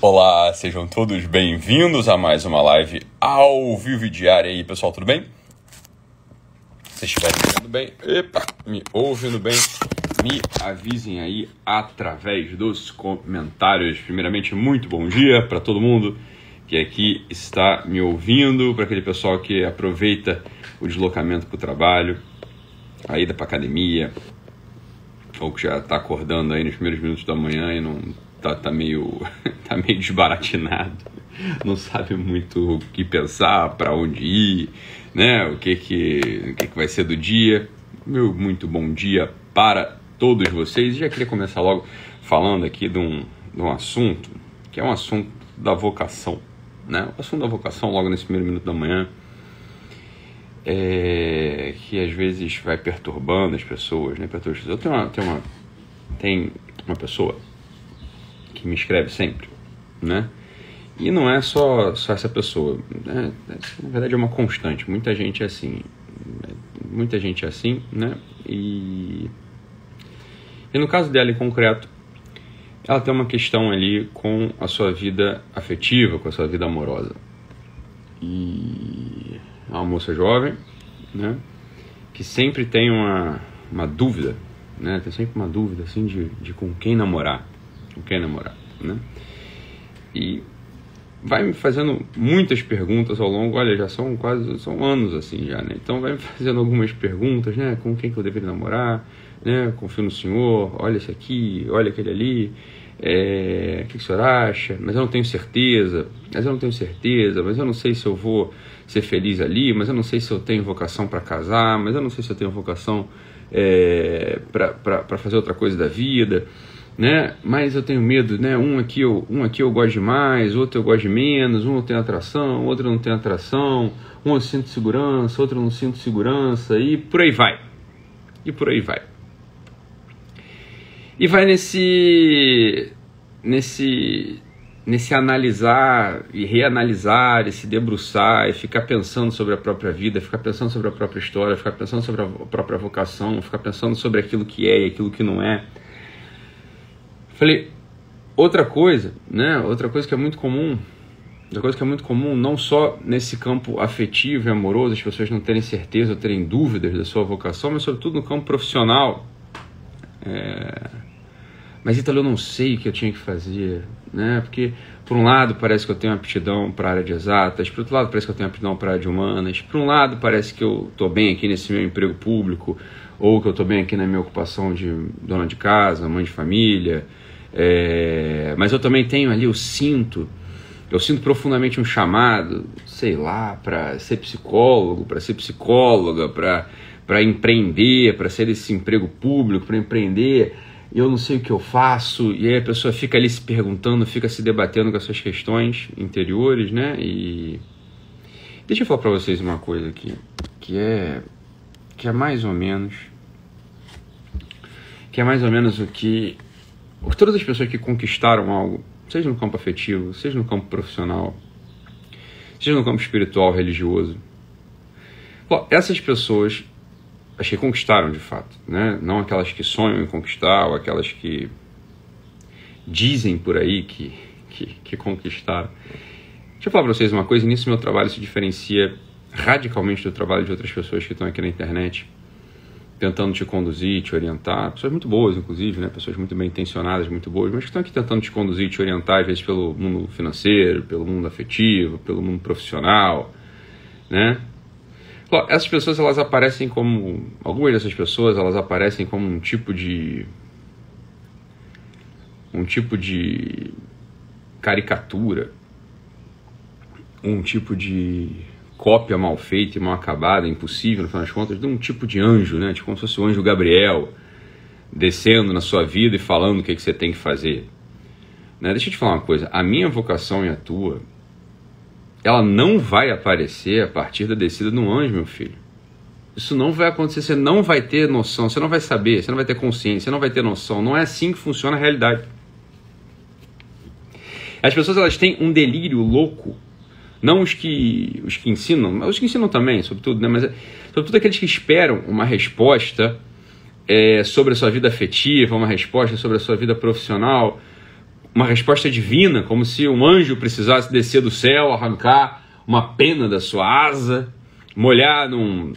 Olá, sejam todos bem-vindos a mais uma live ao vivo e diária aí, pessoal, tudo bem? Se estiverem me ouvindo bem, epa, me ouvindo bem, me avisem aí através dos comentários. Primeiramente, muito bom dia para todo mundo que aqui está me ouvindo, para aquele pessoal que aproveita o deslocamento para o trabalho, a ida para academia, ou que já está acordando aí nos primeiros minutos da manhã e não tá, tá meio tá meio desbaratinado, não sabe muito o que pensar, para onde ir, né? O que que o que que vai ser do dia. Meu muito bom dia para todos vocês. Já queria começar logo falando aqui de um, de um assunto que é um assunto da vocação, né? O assunto da vocação logo nesse primeiro minuto da manhã. É, que às vezes vai perturbando as pessoas, né? Pessoas. Eu tenho uma, tenho uma, tem uma pessoa que me escreve sempre, né? E não é só, só essa pessoa, né? na verdade é uma constante. Muita gente é assim, muita gente é assim, né? E, e no caso dela em concreto, ela tem uma questão ali com a sua vida afetiva, com a sua vida amorosa. E é uma moça jovem, né? Que sempre tem uma, uma dúvida, né? Tem sempre uma dúvida assim de, de com quem namorar com quem namorar, né? E vai me fazendo muitas perguntas ao longo, olha, já são quase, são anos assim já, né? Então vai me fazendo algumas perguntas, né? Com quem que eu deveria namorar, né? Confio no senhor, olha esse aqui, olha aquele ali, é, o que, que o senhor acha? Mas eu não tenho certeza, mas eu não tenho certeza, mas eu não sei se eu vou ser feliz ali, mas eu não sei se eu tenho vocação para casar, mas eu não sei se eu tenho vocação é, para fazer outra coisa da vida né? Mas eu tenho medo, né? Um aqui eu, um aqui eu gosto de mais, outro eu gosto de menos, um eu tenho atração, outro não tem atração, um eu sinto segurança, outro eu não sinto segurança e por aí vai. E por aí vai. E vai nesse nesse nesse analisar e reanalisar e se debruçar e ficar pensando sobre a própria vida, ficar pensando sobre a própria história, ficar pensando sobre a própria vocação, ficar pensando sobre aquilo que é e aquilo que não é Falei, outra coisa, né? Outra coisa que é muito comum, outra coisa que é muito comum, não só nesse campo afetivo e amoroso, as pessoas não terem certeza ou terem dúvidas da sua vocação, mas sobretudo no campo profissional. É... Mas Ítalo, eu não sei o que eu tinha que fazer, né? Porque, por um lado, parece que eu tenho aptidão para a área de exatas, por outro lado, parece que eu tenho aptidão para a área de humanas, por um lado, parece que eu estou bem aqui nesse meu emprego público, ou que eu estou bem aqui na minha ocupação de dona de casa, mãe de família, é, mas eu também tenho ali, eu sinto, eu sinto profundamente um chamado, sei lá, para ser psicólogo, para ser psicóloga, para empreender, para ser esse emprego público, para empreender. Eu não sei o que eu faço, e aí a pessoa fica ali se perguntando, fica se debatendo com as suas questões interiores, né? E deixa eu falar para vocês uma coisa aqui, que é que é mais ou menos que é mais ou menos o que todas as pessoas que conquistaram algo, seja no campo afetivo, seja no campo profissional, seja no campo espiritual, religioso, bom, essas pessoas as que conquistaram de fato, né? não aquelas que sonham em conquistar ou aquelas que dizem por aí que, que, que conquistaram. Deixa eu falar para vocês uma coisa, nisso meu trabalho se diferencia radicalmente do trabalho de outras pessoas que estão aqui na internet tentando te conduzir, te orientar, pessoas muito boas, inclusive, né? pessoas muito bem intencionadas, muito boas, mas que estão aqui tentando te conduzir, te orientar, às vezes pelo mundo financeiro, pelo mundo afetivo, pelo mundo profissional, né? Essas pessoas elas aparecem como algumas dessas pessoas elas aparecem como um tipo de um tipo de caricatura, um tipo de cópia mal feita e mal acabada, impossível, no final das contas, de um tipo de anjo, né? Tipo como se fosse o anjo Gabriel descendo na sua vida e falando o que, que você tem que fazer. Né? Deixa eu te falar uma coisa: a minha vocação e a tua, ela não vai aparecer a partir da descida de um anjo, meu filho. Isso não vai acontecer, você não vai ter noção, você não vai saber, você não vai ter consciência, você não vai ter noção. Não é assim que funciona a realidade. As pessoas elas têm um delírio louco não os que, os que ensinam, mas os que ensinam também, sobretudo, né? mas é, sobretudo aqueles que esperam uma resposta é, sobre a sua vida afetiva, uma resposta sobre a sua vida profissional, uma resposta divina, como se um anjo precisasse descer do céu, arrancar uma pena da sua asa, molhar num,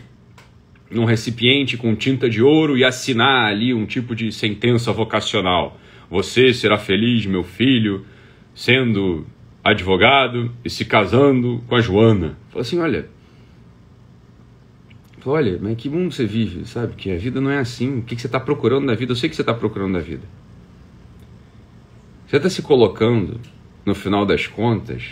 num recipiente com tinta de ouro e assinar ali um tipo de sentença vocacional. Você será feliz, meu filho, sendo advogado e se casando com a Joana. Falou assim: olha, olha, mas que mundo você vive, sabe? Que a vida não é assim. O que você está procurando na vida? Eu sei que você está procurando na vida. Você está se colocando, no final das contas,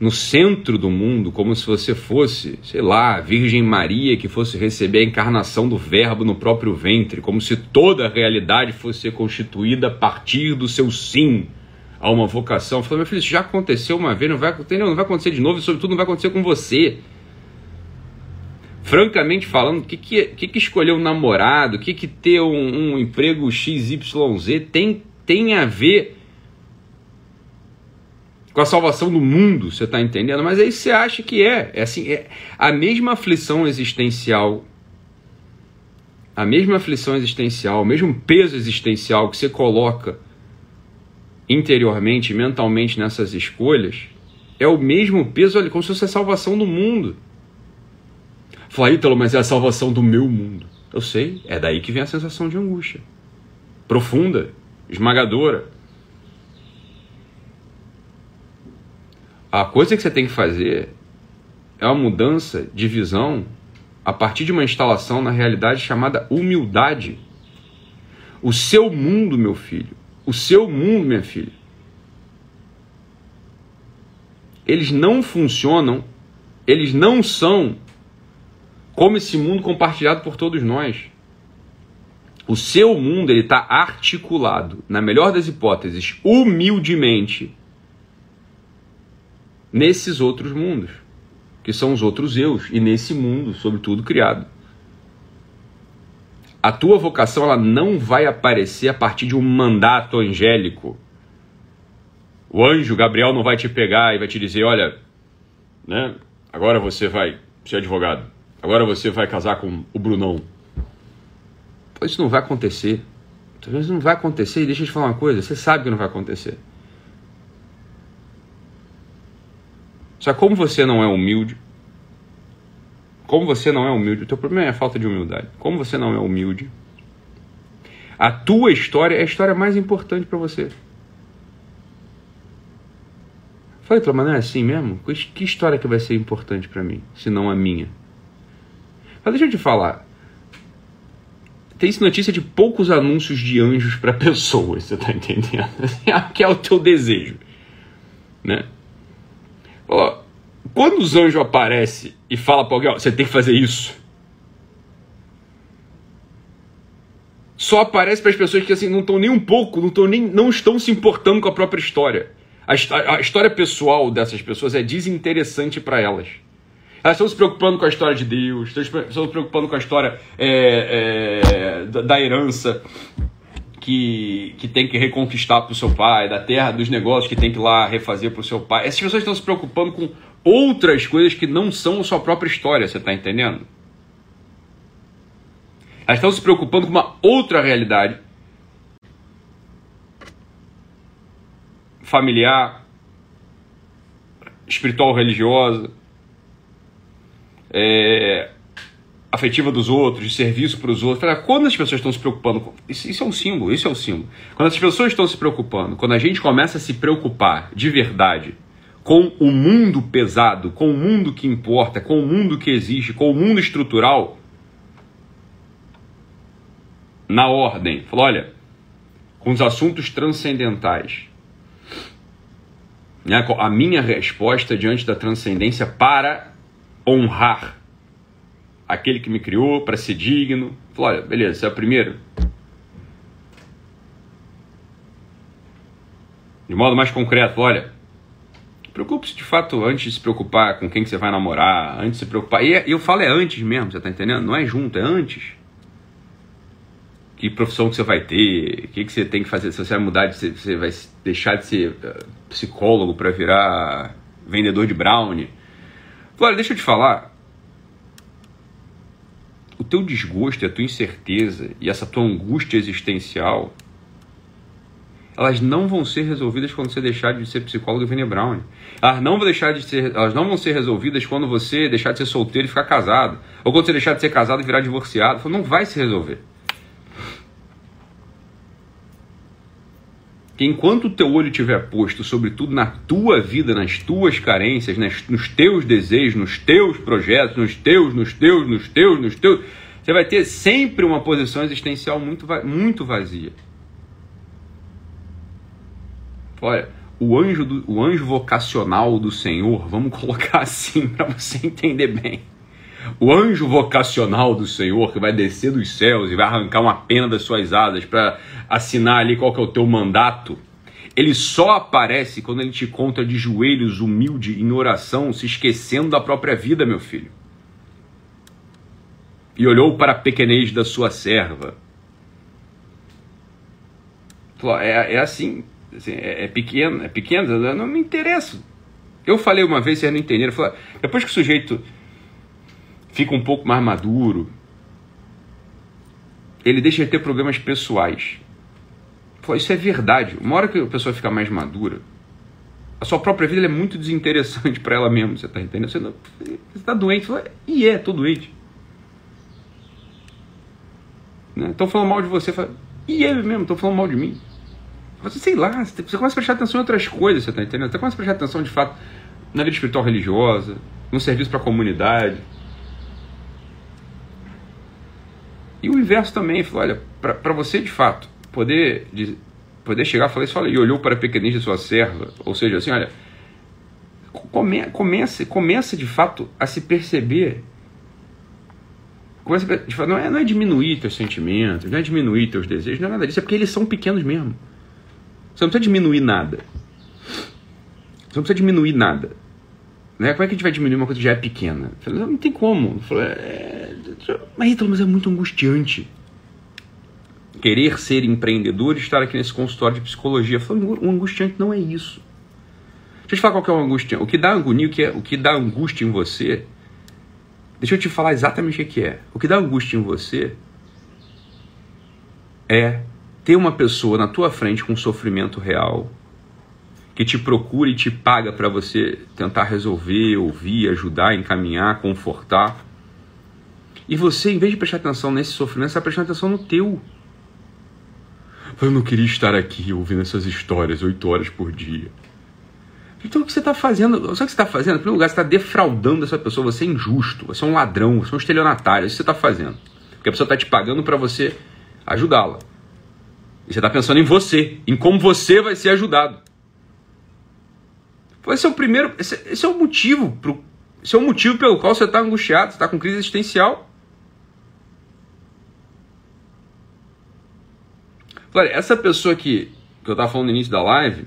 no centro do mundo, como se você fosse, sei lá, a Virgem Maria que fosse receber a encarnação do Verbo no próprio ventre, como se toda a realidade fosse constituída a partir do seu sim a uma vocação. Falei, meu filho, isso já aconteceu uma vez, não vai, não vai acontecer de novo e, sobretudo, não vai acontecer com você. Francamente falando, o que, que, que, que escolher um namorado, o que, que ter um, um emprego XYZ tem, tem a ver com a salvação do mundo, você está entendendo? Mas aí você acha que é. É assim, é a mesma aflição existencial, a mesma aflição existencial, o mesmo peso existencial que você coloca interiormente, mentalmente nessas escolhas, é o mesmo peso ali, como se fosse a salvação do mundo. Fala, Ítalo, mas é a salvação do meu mundo. Eu sei, é daí que vem a sensação de angústia. Profunda, esmagadora. A coisa que você tem que fazer é uma mudança de visão a partir de uma instalação na realidade chamada humildade. O seu mundo, meu filho, o seu mundo, minha filha, eles não funcionam, eles não são como esse mundo compartilhado por todos nós. O seu mundo ele está articulado, na melhor das hipóteses, humildemente nesses outros mundos, que são os outros eus, e nesse mundo, sobretudo, criado. A tua vocação ela não vai aparecer a partir de um mandato angélico. O anjo Gabriel não vai te pegar e vai te dizer: olha, né, agora você vai ser advogado, agora você vai casar com o Brunão. Isso não vai acontecer. Isso não vai acontecer. E deixa eu te falar uma coisa: você sabe que não vai acontecer. Só como você não é humilde, como você não é humilde, o teu problema é a falta de humildade. Como você não é humilde, a tua história é a história mais importante para você. Falei, mas não é assim mesmo? Que história que vai ser importante para mim, se não a minha? Mas deixa eu te falar. Tem notícia de poucos anúncios de anjos para pessoas, você tá entendendo? que é o teu desejo, né? Ó, quando os anjos aparecem e fala para alguém, ó, você tem que fazer isso. Só aparece para as pessoas que assim não estão nem um pouco, não, nem, não estão se importando com a própria história. A, a história pessoal dessas pessoas é desinteressante para elas. Elas estão se preocupando com a história de Deus, estão se preocupando com a história é, é, da, da herança, que, que tem que reconquistar para o seu pai, da terra dos negócios que tem que ir lá refazer para o seu pai. Essas pessoas estão se preocupando com outras coisas que não são a sua própria história, você está entendendo? Elas estão se preocupando com uma outra realidade familiar, espiritual, religiosa, é, afetiva dos outros, de serviço para os outros. Quando as pessoas estão se preocupando, com... isso, isso, é um símbolo, isso é um símbolo. Quando as pessoas estão se preocupando, quando a gente começa a se preocupar de verdade com o mundo pesado, com o mundo que importa, com o mundo que existe, com o mundo estrutural, na ordem, falou, olha, com os assuntos transcendentais. Né, a minha resposta diante da transcendência para honrar aquele que me criou para ser digno. Falou, olha, beleza, você é o primeiro. De modo mais concreto, olha, preocupe-se de fato antes de se preocupar com quem que você vai namorar, antes de se preocupar. E eu falo é antes mesmo, você tá entendendo? Não é junto, é antes. Que profissão que você vai ter, o que, que você tem que fazer, se você vai mudar, você vai deixar de ser uh, psicólogo para virar vendedor de brownie. Olha, deixa eu te falar, teu desgosto, a tua incerteza e essa tua angústia existencial, elas não vão ser resolvidas quando você deixar de ser psicólogo Vene Brown. Elas não vão deixar de ser, elas não vão ser resolvidas quando você deixar de ser solteiro e ficar casado, ou quando você deixar de ser casado e virar divorciado. Não vai se resolver. Que enquanto o teu olho estiver posto, sobretudo na tua vida, nas tuas carências, nas, nos teus desejos, nos teus projetos, nos teus, nos teus, nos teus, nos teus, você vai ter sempre uma posição existencial muito, muito vazia. Olha, o anjo, do, o anjo vocacional do Senhor, vamos colocar assim para você entender bem. O anjo vocacional do Senhor que vai descer dos céus e vai arrancar uma pena das suas asas para assinar ali qual que é o teu mandato, ele só aparece quando ele te conta de joelhos, humilde, em oração, se esquecendo da própria vida, meu filho. E olhou para a pequenez da sua serva. É, é assim, assim é, é, pequeno, é pequeno, não me interesso. Eu falei uma vez, vocês não entenderam, falei, depois que o sujeito fica um pouco mais maduro, ele deixa de ter problemas pessoais. Pô, isso é verdade. Uma hora que a pessoa fica mais madura, a sua própria vida é muito desinteressante para ela mesma, você está entendendo? Você, está doente, fala, e é, tô doente. Estão né? falando mal de você, fala, e é mesmo, estão falando mal de mim. Você, sei lá, você começa a prestar atenção em outras coisas, você está entendendo? Você começa a prestar atenção, de fato, na vida espiritual religiosa, no serviço para a comunidade, E o inverso também, falou, olha, para você de fato poder, de, poder chegar e falar isso, olha, e olhou para a pequenez de sua serva, ou seja, assim, olha, come, comece, comece de fato a se perceber. Comece, de fato, não, é, não é diminuir teus sentimentos, não é diminuir teus desejos, não é nada disso, é porque eles são pequenos mesmo. Você não precisa diminuir nada. Você não precisa diminuir nada. Né? Como é que a gente vai diminuir uma coisa que já é pequena? Não tem como. Falei, é... Mas então, mas é muito angustiante. Querer ser empreendedor e estar aqui nesse consultório de psicologia. Falei, o angustiante não é isso. Deixa eu te falar qual que é o angustiante. O que dá agonia, o que, é, o que dá angústia em você. Deixa eu te falar exatamente o que é. O que dá angústia em você é ter uma pessoa na tua frente com sofrimento real, que te procura e te paga para você tentar resolver, ouvir, ajudar, encaminhar, confortar. E você, em vez de prestar atenção nesse sofrimento, você está prestando atenção no teu. Eu não queria estar aqui ouvindo essas histórias oito horas por dia. Então o que você está fazendo? Sabe o que você está fazendo? Em primeiro lugar, você está defraudando essa pessoa, você é injusto, você é um ladrão, você é um estelionatário, é isso que você está fazendo. Porque a pessoa está te pagando para você ajudá-la. E você está pensando em você, em como você vai ser ajudado. Esse é o primeiro, esse, esse é o motivo, pro, esse é o motivo pelo qual você está angustiado, você está com crise existencial. Olha, essa pessoa que, que eu estava falando no início da live,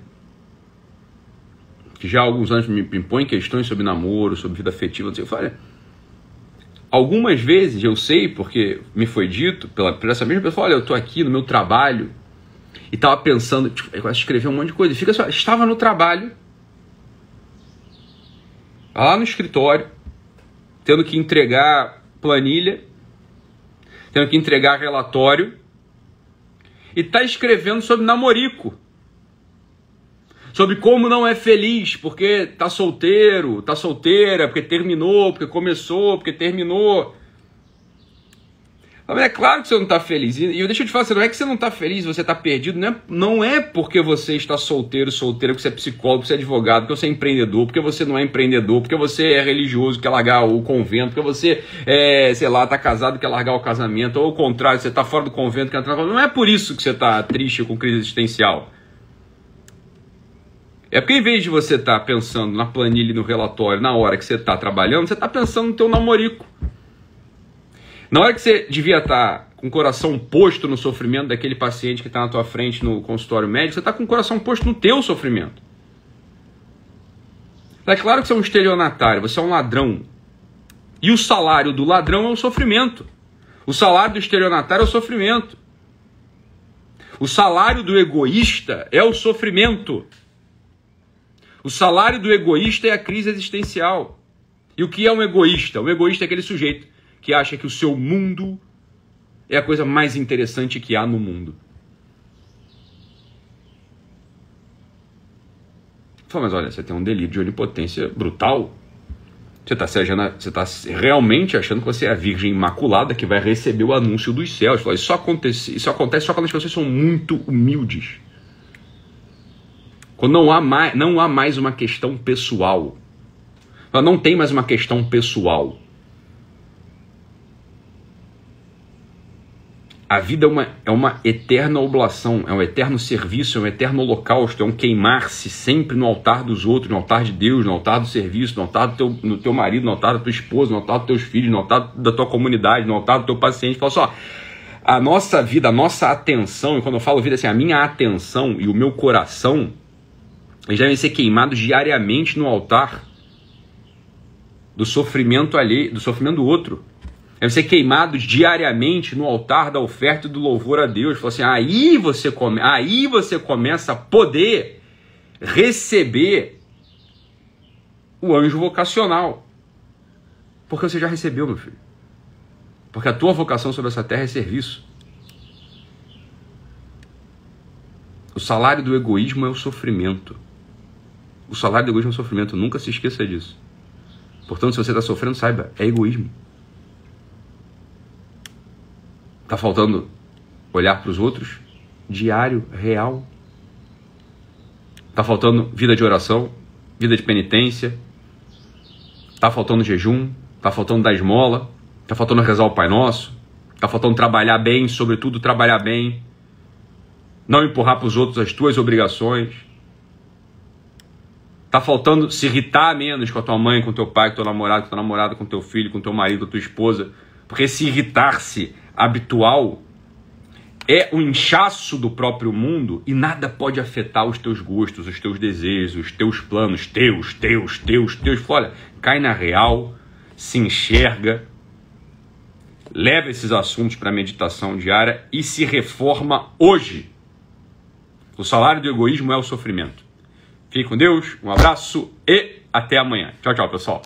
que já há alguns anos me impõe questões sobre namoro, sobre vida afetiva, não sei, eu falei, algumas vezes eu sei, porque me foi dito pela, por essa mesma pessoa, olha, eu estou aqui no meu trabalho e estava pensando, tipo, eu escrever um monte de coisa, fica só, estava no trabalho lá no escritório, tendo que entregar planilha, tendo que entregar relatório, e está escrevendo sobre namorico. Sobre como não é feliz, porque tá solteiro, tá solteira, porque terminou, porque começou, porque terminou. É claro que você não está feliz. E eu deixo de falar, não é que você não está feliz, você está perdido. Não é, não é porque você está solteiro, solteira, porque você é psicólogo, porque você é advogado, porque você é empreendedor, porque você não é empreendedor, porque você é religioso, quer largar o convento, porque você, é, sei lá, está casado, quer largar o casamento, ou o contrário, você está fora do convento, quer entrar no Não é por isso que você está triste com crise existencial. É porque em vez de você estar tá pensando na planilha e no relatório na hora que você está trabalhando, você está pensando no teu namorico. Na hora que você devia estar tá com o coração posto no sofrimento daquele paciente que está na tua frente no consultório médico, você está com o coração posto no teu sofrimento. É claro que você é um estelionatário, você é um ladrão. E o salário do ladrão é o sofrimento. O salário do estelionatário é o sofrimento. O salário do egoísta é o sofrimento. O salário do egoísta é a crise existencial. E o que é um egoísta? O egoísta é aquele sujeito que acha que o seu mundo é a coisa mais interessante que há no mundo. Fala, mas olha, você tem um delírio de onipotência brutal. Você está tá realmente achando que você é a Virgem Imaculada que vai receber o anúncio dos céus. Fala, isso, acontece, isso acontece só quando as pessoas são muito humildes. Quando não há mais, não há mais uma questão pessoal. Não tem mais uma questão pessoal. A vida é uma, é uma eterna oblação, é um eterno serviço, é um eterno holocausto, é um queimar-se sempre no altar dos outros, no altar de Deus, no altar do serviço, no altar do teu, no teu marido, no altar da tua esposa, no altar dos teus filhos, no altar da tua comunidade, no altar do teu paciente. Fala só, a nossa vida, a nossa atenção, e quando eu falo vida assim, a minha atenção e o meu coração, eles devem ser queimados diariamente no altar do sofrimento ali, do sofrimento do outro devem ser queimados diariamente no altar da oferta e do louvor a Deus. Falou assim, aí você come, aí você começa a poder receber o anjo vocacional. Porque você já recebeu, meu filho. Porque a tua vocação sobre essa terra é serviço. O salário do egoísmo é o sofrimento. O salário do egoísmo é o sofrimento. Nunca se esqueça disso. Portanto, se você está sofrendo, saiba, é egoísmo. Está faltando olhar para os outros? Diário, real. Está faltando vida de oração, vida de penitência. Está faltando jejum. Está faltando dar esmola. Está faltando rezar o Pai Nosso. Está faltando trabalhar bem, sobretudo trabalhar bem. Não empurrar para os outros as tuas obrigações. Está faltando se irritar menos com a tua mãe, com teu pai, com teu namorado, com o teu namorado, com teu filho, com teu marido, com tua esposa. Porque se irritar-se habitual é o inchaço do próprio mundo e nada pode afetar os teus gostos, os teus desejos, os teus planos, teus, teus, teus, teus. Olha, cai na real, se enxerga, leva esses assuntos para a meditação diária e se reforma hoje. O salário do egoísmo é o sofrimento. Fique com Deus, um abraço e até amanhã. Tchau, tchau, pessoal.